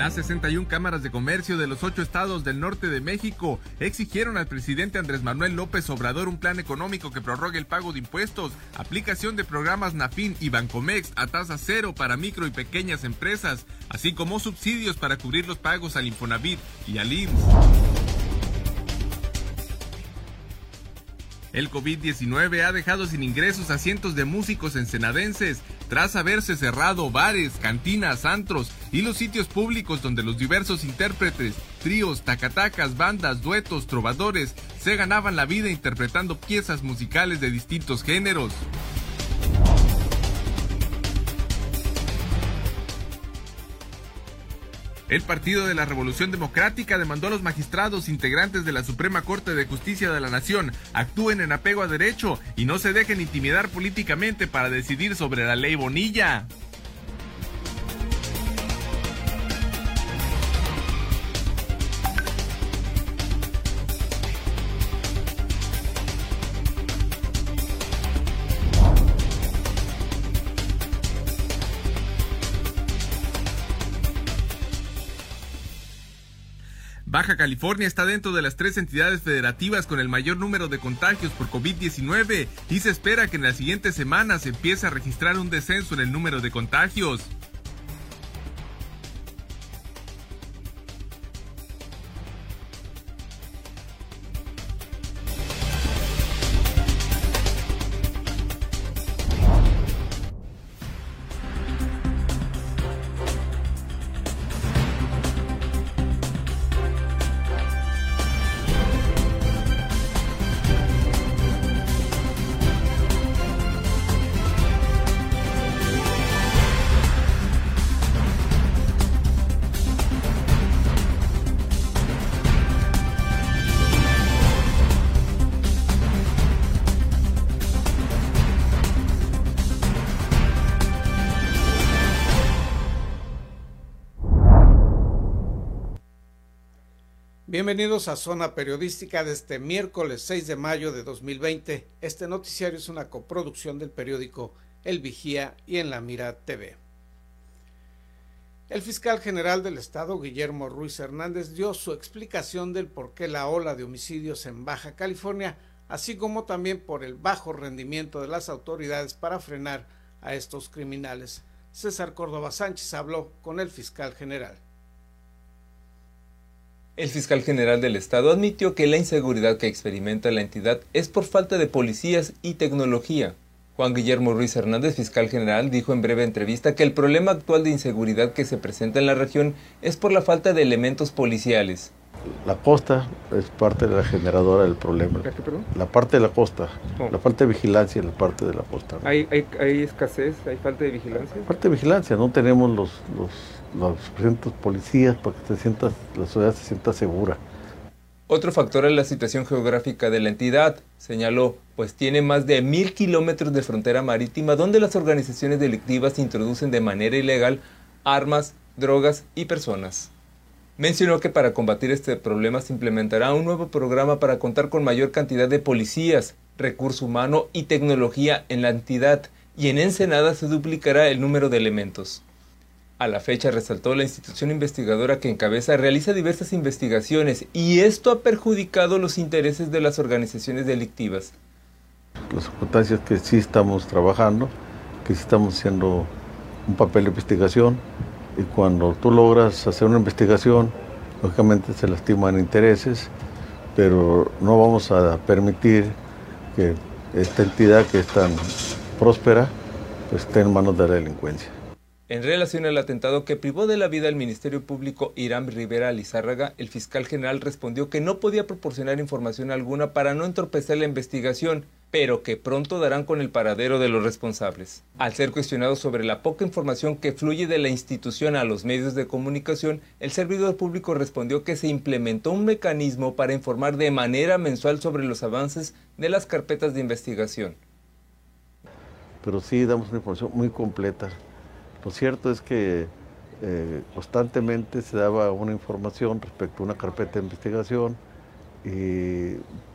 Las 61 cámaras de comercio de los ocho estados del norte de México exigieron al presidente Andrés Manuel López Obrador un plan económico que prorrogue el pago de impuestos, aplicación de programas NAFIN y Bancomex a tasa cero para micro y pequeñas empresas, así como subsidios para cubrir los pagos al Infonavit y al IMSS. El COVID-19 ha dejado sin ingresos a cientos de músicos ensenadenses tras haberse cerrado bares, cantinas, antros y los sitios públicos donde los diversos intérpretes, tríos, tacatacas, bandas, duetos, trovadores se ganaban la vida interpretando piezas musicales de distintos géneros. El Partido de la Revolución Democrática demandó a los magistrados integrantes de la Suprema Corte de Justicia de la Nación actúen en apego a derecho y no se dejen intimidar políticamente para decidir sobre la ley Bonilla. California está dentro de las tres entidades federativas con el mayor número de contagios por COVID-19 y se espera que en las siguientes semanas se empiece a registrar un descenso en el número de contagios. Bienvenidos a Zona Periodística de este miércoles 6 de mayo de 2020. Este noticiario es una coproducción del periódico El Vigía y en la Mira TV. El fiscal general del estado, Guillermo Ruiz Hernández, dio su explicación del por qué la ola de homicidios en Baja California, así como también por el bajo rendimiento de las autoridades para frenar a estos criminales. César Córdoba Sánchez habló con el fiscal general. El fiscal general del estado admitió que la inseguridad que experimenta la entidad es por falta de policías y tecnología. Juan Guillermo Ruiz Hernández, fiscal general, dijo en breve entrevista que el problema actual de inseguridad que se presenta en la región es por la falta de elementos policiales. La costa es parte de la generadora del problema. La parte de la costa, la falta de vigilancia en la parte de la costa. ¿Hay, hay, escasez, hay falta de vigilancia? Falta de vigilancia, no tenemos los, los los suficientes policías para que se sienta, la ciudad se sienta segura. Otro factor es la situación geográfica de la entidad, señaló, pues tiene más de mil kilómetros de frontera marítima donde las organizaciones delictivas introducen de manera ilegal armas, drogas y personas. Mencionó que para combatir este problema se implementará un nuevo programa para contar con mayor cantidad de policías, recurso humano y tecnología en la entidad, y en Ensenada se duplicará el número de elementos. A la fecha resaltó la institución investigadora que encabeza realiza diversas investigaciones y esto ha perjudicado los intereses de las organizaciones delictivas. Las circunstancias que sí estamos trabajando, que sí estamos haciendo un papel de investigación y cuando tú logras hacer una investigación, lógicamente se lastiman intereses, pero no vamos a permitir que esta entidad que es tan próspera pues, esté en manos de la delincuencia. En relación al atentado que privó de la vida al Ministerio Público Irán Rivera Lizárraga, el fiscal general respondió que no podía proporcionar información alguna para no entorpecer la investigación, pero que pronto darán con el paradero de los responsables. Al ser cuestionado sobre la poca información que fluye de la institución a los medios de comunicación, el servidor público respondió que se implementó un mecanismo para informar de manera mensual sobre los avances de las carpetas de investigación. Pero sí damos una información muy completa lo cierto es que eh, constantemente se daba una información respecto a una carpeta de investigación y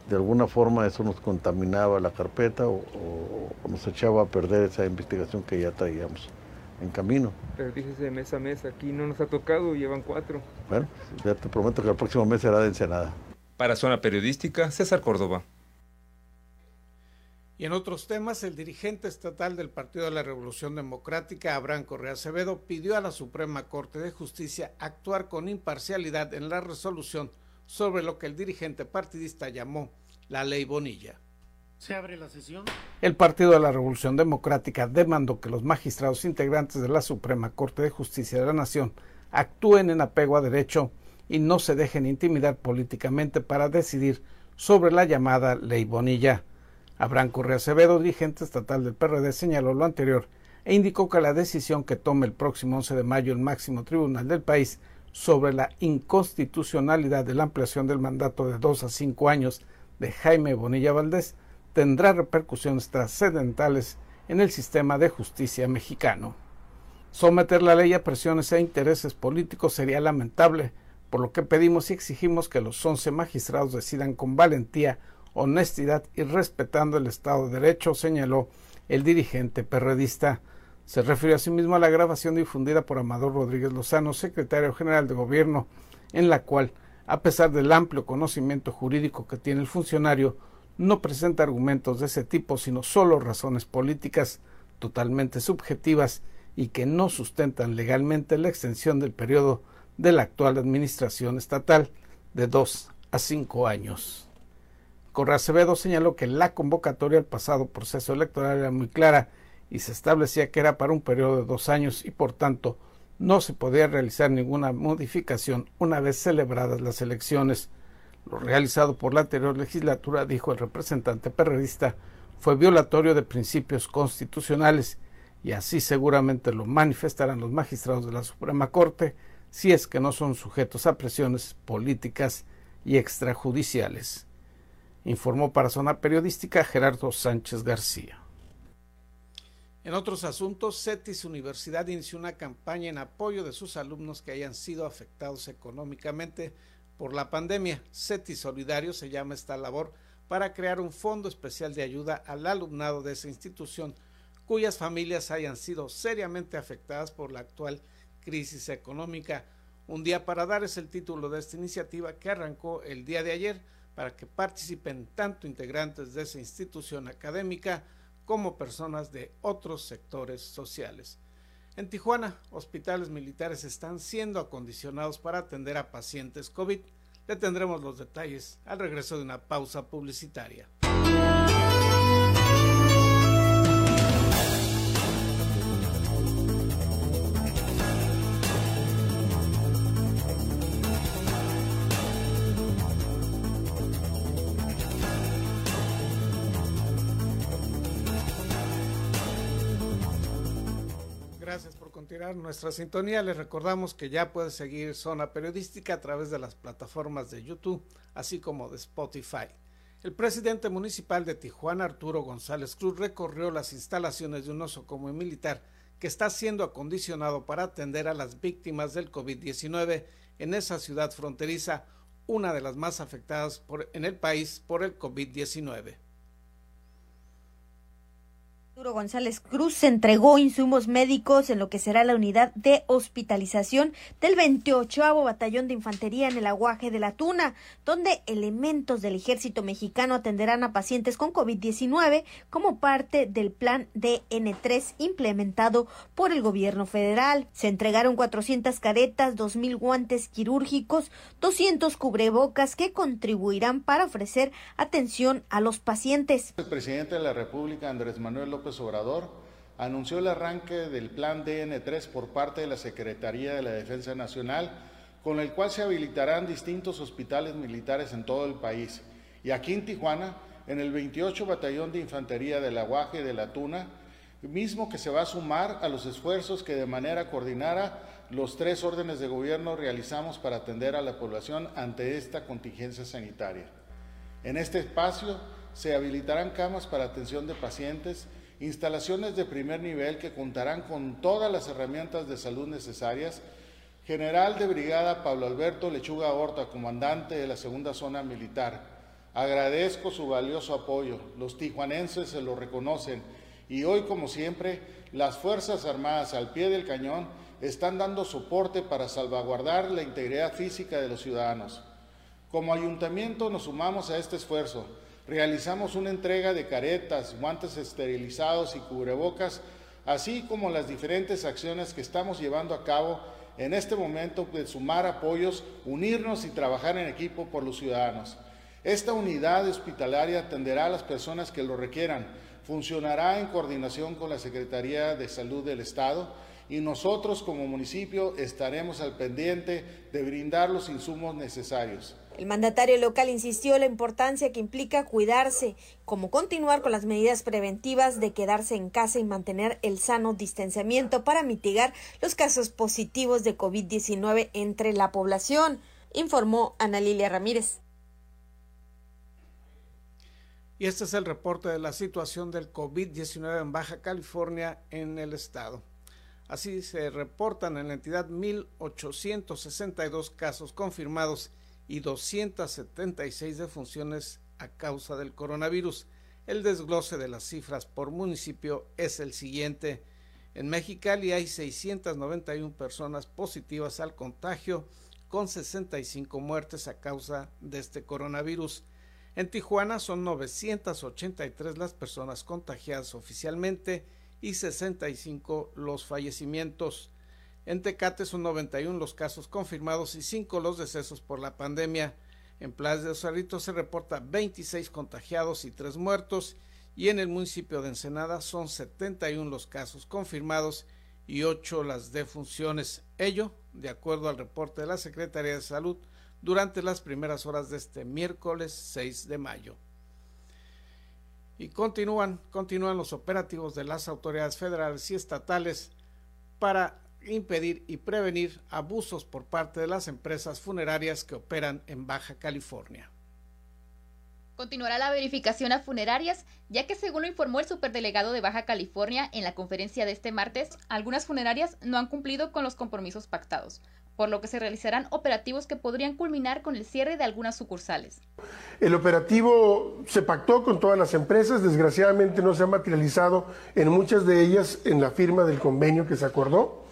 de alguna forma eso nos contaminaba la carpeta o, nos echaba a perder esa investigación que ya traíamos. en camino. Pero dices de mes a mes, aquí no nos ha tocado, llevan cuatro. Bueno, ya te prometo que el próximo mes será de Ensenada. Para Zona Periodística, César Córdoba. Y en otros temas, el dirigente estatal del Partido de la Revolución Democrática, Abraham Correa Acevedo, pidió a la Suprema Corte de Justicia actuar con imparcialidad en la resolución sobre lo que el dirigente partidista llamó la ley Bonilla. Se abre la sesión. El Partido de la Revolución Democrática demandó que los magistrados integrantes de la Suprema Corte de Justicia de la Nación actúen en apego a derecho y no se dejen intimidar políticamente para decidir sobre la llamada ley Bonilla. Abraham Correa Acevedo, dirigente estatal del PRD, señaló lo anterior e indicó que la decisión que tome el próximo 11 de mayo el máximo tribunal del país sobre la inconstitucionalidad de la ampliación del mandato de dos a cinco años de Jaime Bonilla Valdés tendrá repercusiones trascendentales en el sistema de justicia mexicano. Someter la ley a presiones e intereses políticos sería lamentable, por lo que pedimos y exigimos que los once magistrados decidan con valentía honestidad y respetando el Estado de Derecho, señaló el dirigente perredista. Se refirió asimismo a la grabación difundida por Amador Rodríguez Lozano, secretario general de Gobierno, en la cual, a pesar del amplio conocimiento jurídico que tiene el funcionario, no presenta argumentos de ese tipo, sino solo razones políticas totalmente subjetivas y que no sustentan legalmente la extensión del periodo de la actual administración estatal de dos a cinco años. Correa Acevedo señaló que la convocatoria al pasado proceso electoral era muy clara y se establecía que era para un periodo de dos años y por tanto no se podía realizar ninguna modificación una vez celebradas las elecciones. Lo realizado por la anterior legislatura, dijo el representante periodista, fue violatorio de principios constitucionales y así seguramente lo manifestarán los magistrados de la Suprema Corte si es que no son sujetos a presiones políticas y extrajudiciales informó para Zona Periodística Gerardo Sánchez García. En otros asuntos, CETIS Universidad inició una campaña en apoyo de sus alumnos que hayan sido afectados económicamente por la pandemia. CETIS Solidario se llama esta labor para crear un fondo especial de ayuda al alumnado de esa institución cuyas familias hayan sido seriamente afectadas por la actual crisis económica. Un día para dar es el título de esta iniciativa que arrancó el día de ayer para que participen tanto integrantes de esa institución académica como personas de otros sectores sociales. En Tijuana, hospitales militares están siendo acondicionados para atender a pacientes COVID. Le tendremos los detalles al regreso de una pausa publicitaria. Continuar nuestra sintonía, les recordamos que ya puede seguir Zona Periodística a través de las plataformas de YouTube, así como de Spotify. El presidente municipal de Tijuana, Arturo González Cruz, recorrió las instalaciones de un como militar que está siendo acondicionado para atender a las víctimas del COVID-19 en esa ciudad fronteriza, una de las más afectadas en el país por el COVID-19. Arturo González Cruz entregó insumos médicos en lo que será la unidad de hospitalización del 28 Batallón de Infantería en el Aguaje de la Tuna, donde elementos del ejército mexicano atenderán a pacientes con COVID-19 como parte del plan DN3 implementado por el gobierno federal. Se entregaron 400 caretas, 2.000 guantes quirúrgicos, 200 cubrebocas que contribuirán para ofrecer atención a los pacientes. El presidente de la República, Andrés Manuel López Obrador anunció el arranque del plan DN3 por parte de la Secretaría de la Defensa Nacional, con el cual se habilitarán distintos hospitales militares en todo el país. Y aquí en Tijuana, en el 28 Batallón de Infantería del Aguaje de la Tuna, mismo que se va a sumar a los esfuerzos que de manera coordinada los tres órdenes de gobierno realizamos para atender a la población ante esta contingencia sanitaria. En este espacio se habilitarán camas para atención de pacientes instalaciones de primer nivel que contarán con todas las herramientas de salud necesarias. General de Brigada Pablo Alberto Lechuga Horta, comandante de la segunda zona militar. Agradezco su valioso apoyo. Los tijuanenses se lo reconocen y hoy, como siempre, las Fuerzas Armadas al pie del cañón están dando soporte para salvaguardar la integridad física de los ciudadanos. Como ayuntamiento nos sumamos a este esfuerzo. Realizamos una entrega de caretas, guantes esterilizados y cubrebocas, así como las diferentes acciones que estamos llevando a cabo en este momento de sumar apoyos, unirnos y trabajar en equipo por los ciudadanos. Esta unidad hospitalaria atenderá a las personas que lo requieran, funcionará en coordinación con la Secretaría de Salud del Estado y nosotros como municipio estaremos al pendiente de brindar los insumos necesarios. El mandatario local insistió en la importancia que implica cuidarse, como continuar con las medidas preventivas de quedarse en casa y mantener el sano distanciamiento para mitigar los casos positivos de COVID-19 entre la población, informó Ana Lilia Ramírez. Y este es el reporte de la situación del COVID-19 en Baja California en el estado. Así se reportan en la entidad 1.862 casos confirmados y 276 defunciones a causa del coronavirus. El desglose de las cifras por municipio es el siguiente. En Mexicali hay 691 personas positivas al contagio, con 65 muertes a causa de este coronavirus. En Tijuana son 983 las personas contagiadas oficialmente y 65 los fallecimientos. En Tecate son 91 los casos confirmados y 5 los decesos por la pandemia. En Plaza de Osarito se reporta 26 contagiados y 3 muertos y en el municipio de Ensenada son 71 los casos confirmados y 8 las defunciones. Ello, de acuerdo al reporte de la Secretaría de Salud, durante las primeras horas de este miércoles 6 de mayo. Y continúan, continúan los operativos de las autoridades federales y estatales para impedir y prevenir abusos por parte de las empresas funerarias que operan en Baja California. Continuará la verificación a funerarias, ya que según lo informó el superdelegado de Baja California en la conferencia de este martes, algunas funerarias no han cumplido con los compromisos pactados por lo que se realizarán operativos que podrían culminar con el cierre de algunas sucursales. El operativo se pactó con todas las empresas, desgraciadamente no se ha materializado en muchas de ellas en la firma del convenio que se acordó.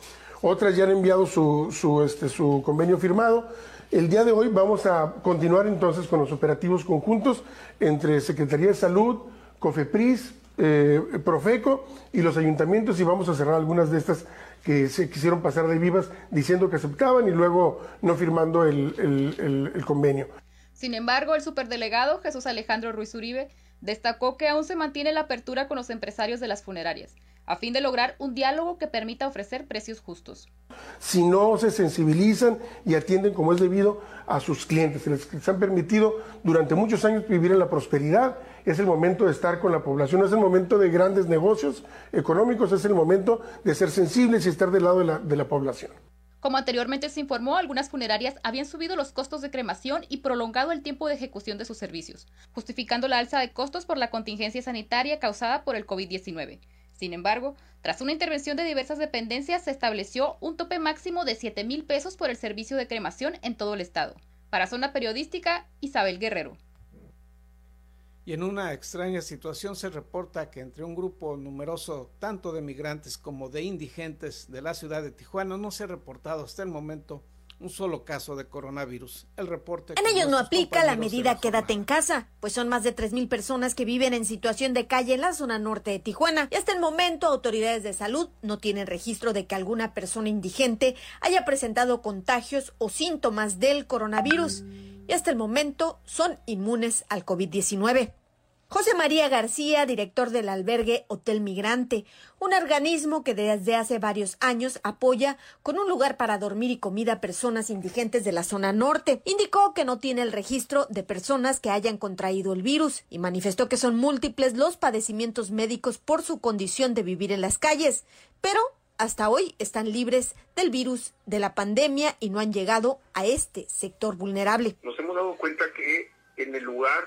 Otras ya han enviado su, este, su convenio firmado. El día de hoy vamos a continuar entonces con los operativos conjuntos entre Secretaría de Salud, COFEPRIS, eh, Profeco y los ayuntamientos y vamos a cerrar algunas de estas que se quisieron pasar de vivas diciendo que aceptaban y luego no firmando el, convenio. Sin embargo, el superdelegado Jesús Alejandro Ruiz Uribe destacó que aún se mantiene la apertura con los empresarios de las funerarias, a fin de lograr un diálogo que permita ofrecer precios justos. Si no se sensibilizan y atienden como es debido a sus clientes, se les han permitido durante muchos años vivir en la prosperidad es el momento de estar con la población, es el momento de grandes negocios económicos, es el momento de ser sensibles y estar del lado de la, de la población. Como anteriormente se informó, algunas funerarias habían subido los costos de cremación y prolongado el tiempo de ejecución de sus servicios, justificando la alza de costos por la contingencia sanitaria causada por el COVID-19. Sin embargo, tras una intervención de diversas dependencias, se estableció un tope máximo de 7 mil pesos por el servicio de cremación en todo el estado. Para Zona Periodística, Isabel Guerrero. Y en una extraña situación se reporta que entre un grupo numeroso tanto de migrantes como de indigentes de la ciudad de Tijuana no se ha reportado hasta el momento un solo caso de coronavirus. El reporte. En ellos no aplica la medida quédate en casa, pues son más de mil personas que viven en situación de calle en la zona norte de Tijuana. Y hasta el momento, autoridades de salud no tienen registro de que alguna persona indigente haya presentado contagios o síntomas del coronavirus. Y hasta el momento son inmunes al COVID-19. José María García, director del albergue Hotel Migrante, un organismo que desde hace varios años apoya con un lugar para dormir y comida a personas indigentes de la zona norte. Indicó que no tiene el registro de personas que hayan contraído el virus y manifestó que son múltiples los padecimientos médicos por su condición de vivir en las calles, pero hasta hoy están libres del virus de la pandemia y no han llegado a este sector vulnerable. Nos hemos dado cuenta que en el lugar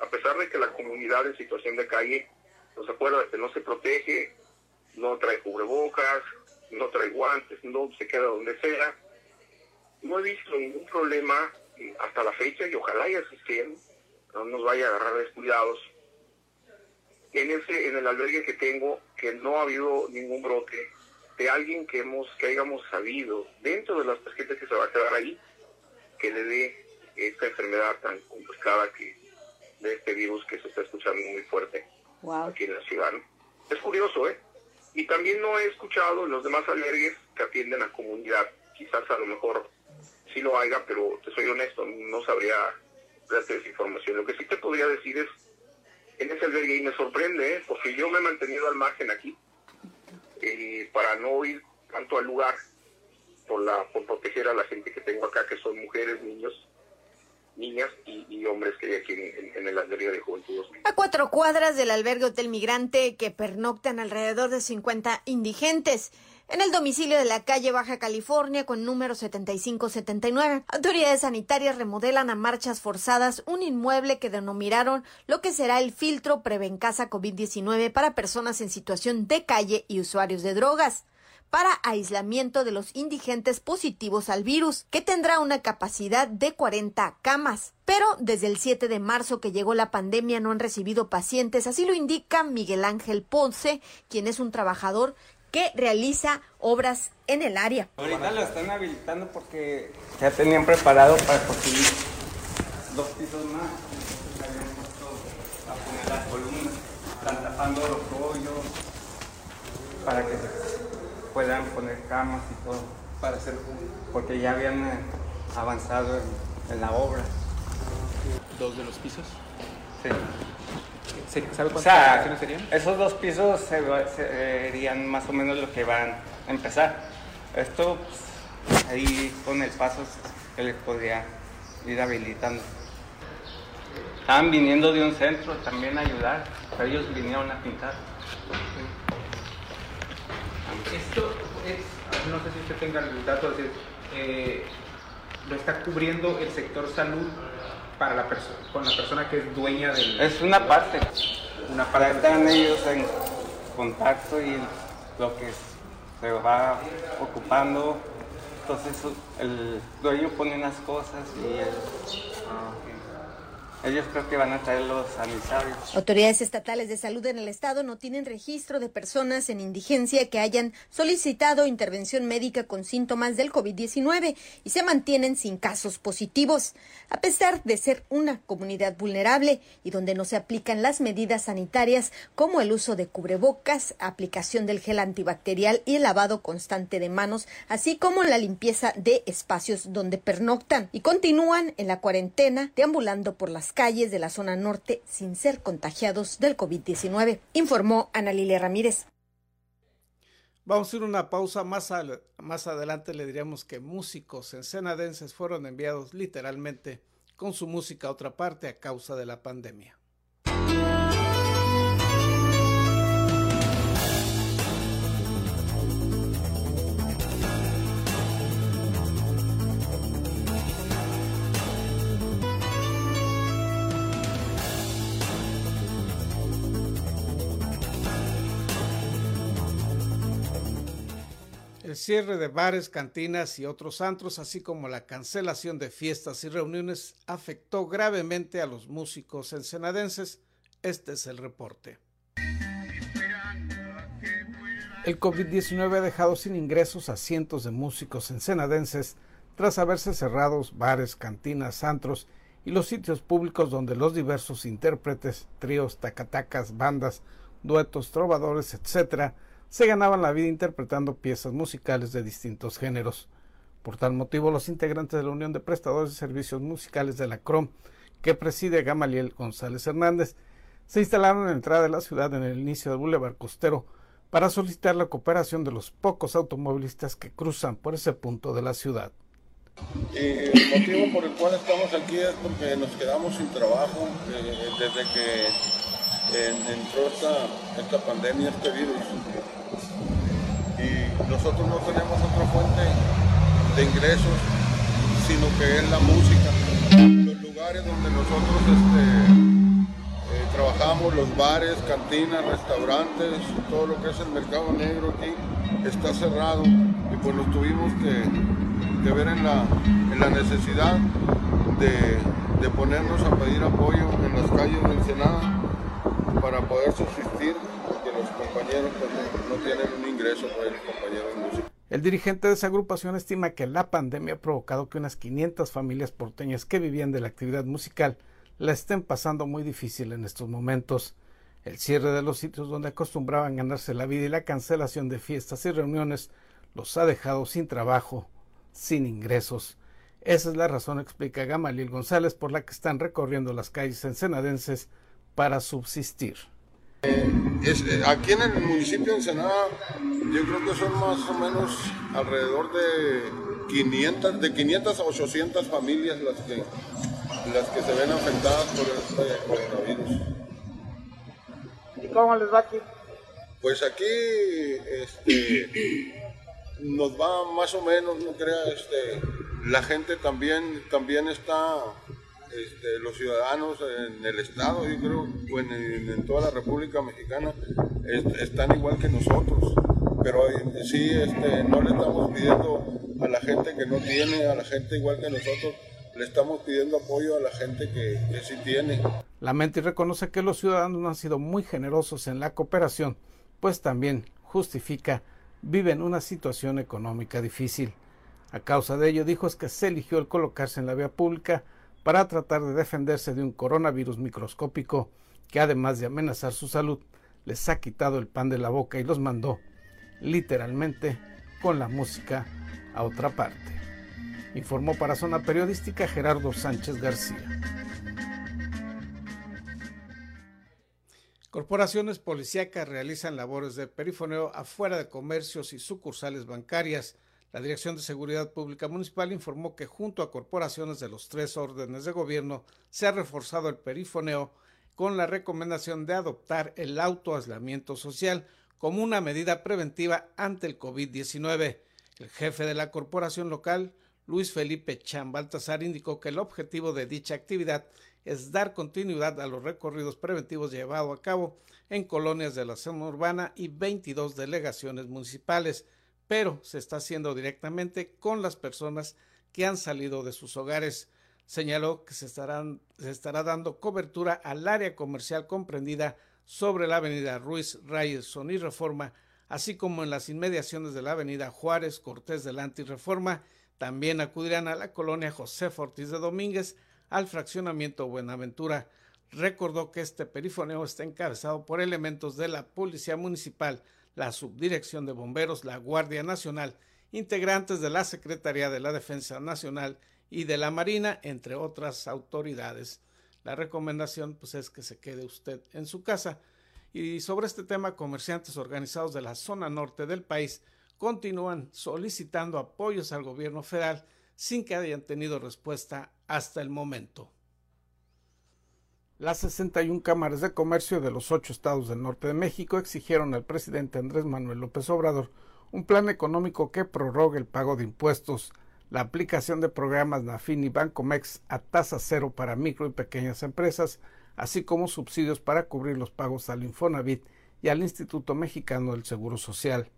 a pesar de que la comunidad en situación de calle no se acuerda que no se protege, no trae cubrebocas, no trae guantes, no se queda donde sea. No he visto ningún problema hasta la fecha y ojalá ya existiera, no nos vaya a agarrar descuidados. En ese, en el albergue que tengo, que no ha habido ningún brote de alguien que hemos que hayamos sabido dentro de las pacientes que se va a quedar ahí que le dé esta enfermedad tan complicada que de este virus que se está escuchando muy fuerte aquí en la ciudad. Es curioso, ¿eh? Y también no he escuchado en los demás albergues que atienden a comunidad. Quizás a lo mejor sí lo haya, pero te soy honesto, no sabría darte esa información. Lo que sí te podría decir es, en ese albergue, y me sorprende, ¿eh? porque yo me he mantenido al margen aquí, eh, para no ir tanto al lugar, por, la, por proteger a la gente que tengo acá, que son mujeres, niños, niñas y, hombres que hay aquí en, el albergue de juventud. A cuatro cuadras del albergue Hotel Migrante que pernoctan alrededor de 50 indigentes en el domicilio de la calle Baja California con número 7579. Autoridades sanitarias remodelan a marchas forzadas un inmueble que denominaron lo que será el filtro Prevencasa COVID-19 para personas en situación de calle y usuarios de drogas para aislamiento de los indigentes positivos al virus, que tendrá una capacidad de 40 camas. Pero desde el 7 de marzo que llegó la pandemia no han recibido pacientes, así lo indica Miguel Ángel Ponce, quien es un trabajador que realiza obras en el área. Ahorita lo están habilitando porque ya tenían preparado para construir dos pisos más. poner las columnas, están tapando los hoyos para que puedan poner camas y todo. Para hacer Porque ya habían eh, avanzado en, la obra. ¿Dos de los pisos? Sí. ¿Sabe cuántas serían? Esos dos pisos serían más o menos lo que van a empezar. Esto, pues, ahí con el paso que les podría ir habilitando. Estaban viniendo de un centro también a ayudar, ellos vinieron a pintar. Esto es, no sé si usted tenga el dato, de, eh, lo está cubriendo el sector salud para la persona, con la persona que es dueña del... Es una parte. Una parte. Están ellos en contacto y lo que se va ocupando, entonces el dueño pone unas cosas y él... Ah, ellos creo que van a traer los sanitarios. Autoridades estatales de salud en el estado no tienen registro de personas en indigencia que hayan solicitado intervención médica con síntomas del COVID-19 y se mantienen sin casos positivos. A pesar de ser una comunidad vulnerable y donde no se aplican las medidas sanitarias como el uso de cubrebocas, aplicación del gel antibacterial y el lavado constante de manos, así como la limpieza de espacios donde pernoctan y continúan en la cuarentena deambulando por las calles de la zona norte sin ser contagiados del COVID-19, informó Ana Lilia Ramírez. Vamos a ir una pausa. Más, más adelante le diríamos que músicos ensenadenses fueron enviados literalmente con su música a otra parte a causa de la pandemia. Cierre de bares, cantinas y otros antros, así como la cancelación de fiestas y reuniones, afectó gravemente a los músicos ensenadenses. Este es el reporte. El COVID-19 ha dejado sin ingresos a cientos de músicos ensenadenses tras haberse cerrado bares, cantinas, antros y los sitios públicos donde los diversos intérpretes, tríos, tacatacas, bandas, duetos, trovadores, etcétera, se ganaban la vida interpretando piezas musicales de distintos géneros. Por tal motivo, los integrantes de la Unión de Prestadores de Servicios Musicales de la CROM, que preside Gamaliel González Hernández, se instalaron en la entrada de la ciudad en el inicio del Boulevard Costero para solicitar la cooperación de los pocos automovilistas que cruzan por ese punto de la ciudad. el motivo por el cual estamos aquí es porque nos quedamos sin trabajo eh, desde que entró esta, esta pandemia, este virus y nosotros no tenemos otra fuente de ingresos sino que es la música. Los lugares donde nosotros este, eh, trabajamos, los bares, cantinas, restaurantes, todo lo que es el mercado negro aquí está cerrado. Y pues nos tuvimos que, ver en la, necesidad de, de, ponernos a pedir apoyo en las calles de Ensenada para poder subsistir, pues. El dirigente de esa agrupación estima que la pandemia ha provocado que unas 500 familias porteñas que vivían de la actividad musical la estén pasando muy difícil en estos momentos. El cierre de los sitios donde acostumbraban ganarse la vida y la cancelación de fiestas y reuniones los ha dejado sin trabajo, sin ingresos. Esa es la razón, explica Gamaliel González, por la que están recorriendo las calles ensenadenses para subsistir. Eh, aquí en el municipio de Ensenada, yo creo que son más o menos alrededor de 500, de 500 a 800 familias las que, las que se ven afectadas por este coronavirus. ¿Y cómo les va aquí? Pues aquí este, nos va más o menos, no crea, este, la gente también, también está, este, los ciudadanos en el Estado, yo creo, en, toda la República Mexicana, están igual que nosotros. Pero sí, este, no le estamos pidiendo a la gente que no tiene, a la gente igual que nosotros, le estamos pidiendo apoyo a la gente que, que sí tiene. Lamenta y reconoce que los ciudadanos no han sido muy generosos en la cooperación, pues también justifica viven una situación económica difícil. A causa de ello, dijo es que se eligió el colocarse en la vía pública para tratar de defenderse de un coronavirus microscópico que además de amenazar su salud, les ha quitado el pan de la boca y los mandó, literalmente, con la música a otra parte. Informó para Zona Periodística Gerardo Sánchez García. Corporaciones policíacas realizan labores de perifoneo afuera de comercios y sucursales bancarias. La Dirección de Seguridad Pública Municipal informó que junto a corporaciones de los tres órdenes de gobierno se ha reforzado el perifoneo con la recomendación de adoptar el autoaislamiento social como una medida preventiva ante el COVID-19. El jefe de la corporación local, Luis Felipe Chan Baltasar, indicó que el objetivo de dicha actividad es dar continuidad a los recorridos preventivos llevados a cabo en colonias de la zona urbana y 22 delegaciones municipales, pero se está haciendo directamente con las personas que han salido de sus hogares. Señaló que se, estará dando cobertura al área comercial comprendida sobre la avenida Ruiz Rayerson y Reforma, así como en las inmediaciones de la avenida Juárez, Cortés delante y Reforma. También acudirán a la colonia José Ortiz de Domínguez, al fraccionamiento Buenaventura. Recordó que este perifoneo está encabezado por elementos de la Policía Municipal, la Subdirección de Bomberos, la Guardia Nacional, integrantes de la Secretaría de la Defensa Nacional y de la Marina, entre otras autoridades. La recomendación pues, es que se quede usted en su casa. Y sobre este tema, comerciantes organizados de la zona norte del país continúan solicitando apoyos al gobierno federal sin que hayan tenido respuesta hasta el momento. Las 61 cámaras de comercio de los ocho estados del norte de México exigieron al presidente Andrés Manuel López Obrador un plan económico que prorrogue el pago de impuestos, la aplicación de programas NAFIN y Bancomex a tasa cero para micro y pequeñas empresas, así como subsidios para cubrir los pagos al Infonavit y al Instituto Mexicano del Seguro Social.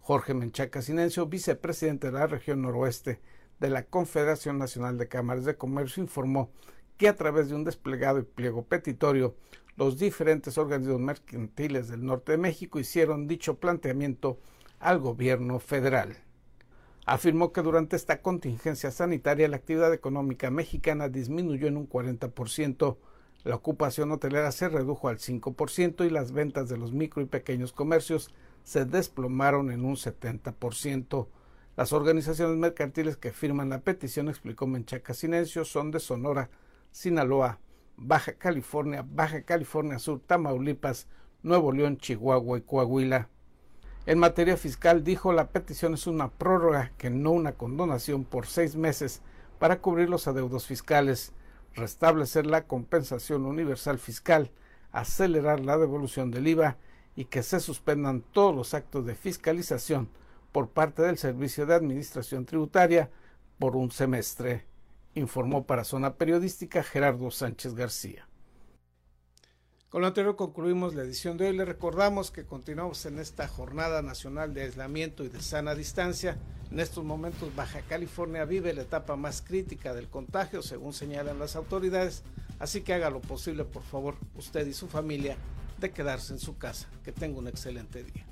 Jorge Menchaca Sinencio, vicepresidente de la región noroeste, de la Confederación Nacional de Cámaras de Comercio informó que a través de un desplegado y pliego petitorio, los diferentes organismos mercantiles del norte de México hicieron dicho planteamiento al gobierno federal. Afirmó que durante esta contingencia sanitaria la actividad económica mexicana disminuyó en un 40%, la ocupación hotelera se redujo al 5% y las ventas de los micro y pequeños comercios se desplomaron en un 70%. Las organizaciones mercantiles que firman la petición, explicó Menchaca Silencio, son de Sonora, Sinaloa, Baja California, Baja California Sur, Tamaulipas, Nuevo León, Chihuahua y Coahuila. En materia fiscal, dijo la petición es una prórroga que no una condonación por seis meses para cubrir los adeudos fiscales, restablecer la compensación universal fiscal, acelerar la devolución del IVA y que se suspendan todos los actos de fiscalización por parte del Servicio de Administración Tributaria por un semestre, informó para Zona Periodística Gerardo Sánchez García. Con lo anterior concluimos la edición de hoy. Le recordamos que continuamos en esta jornada nacional de aislamiento y de sana distancia. En estos momentos Baja California vive la etapa más crítica del contagio, según señalan las autoridades. Así que haga lo posible, por favor, usted y su familia, de quedarse en su casa. Que tenga un excelente día.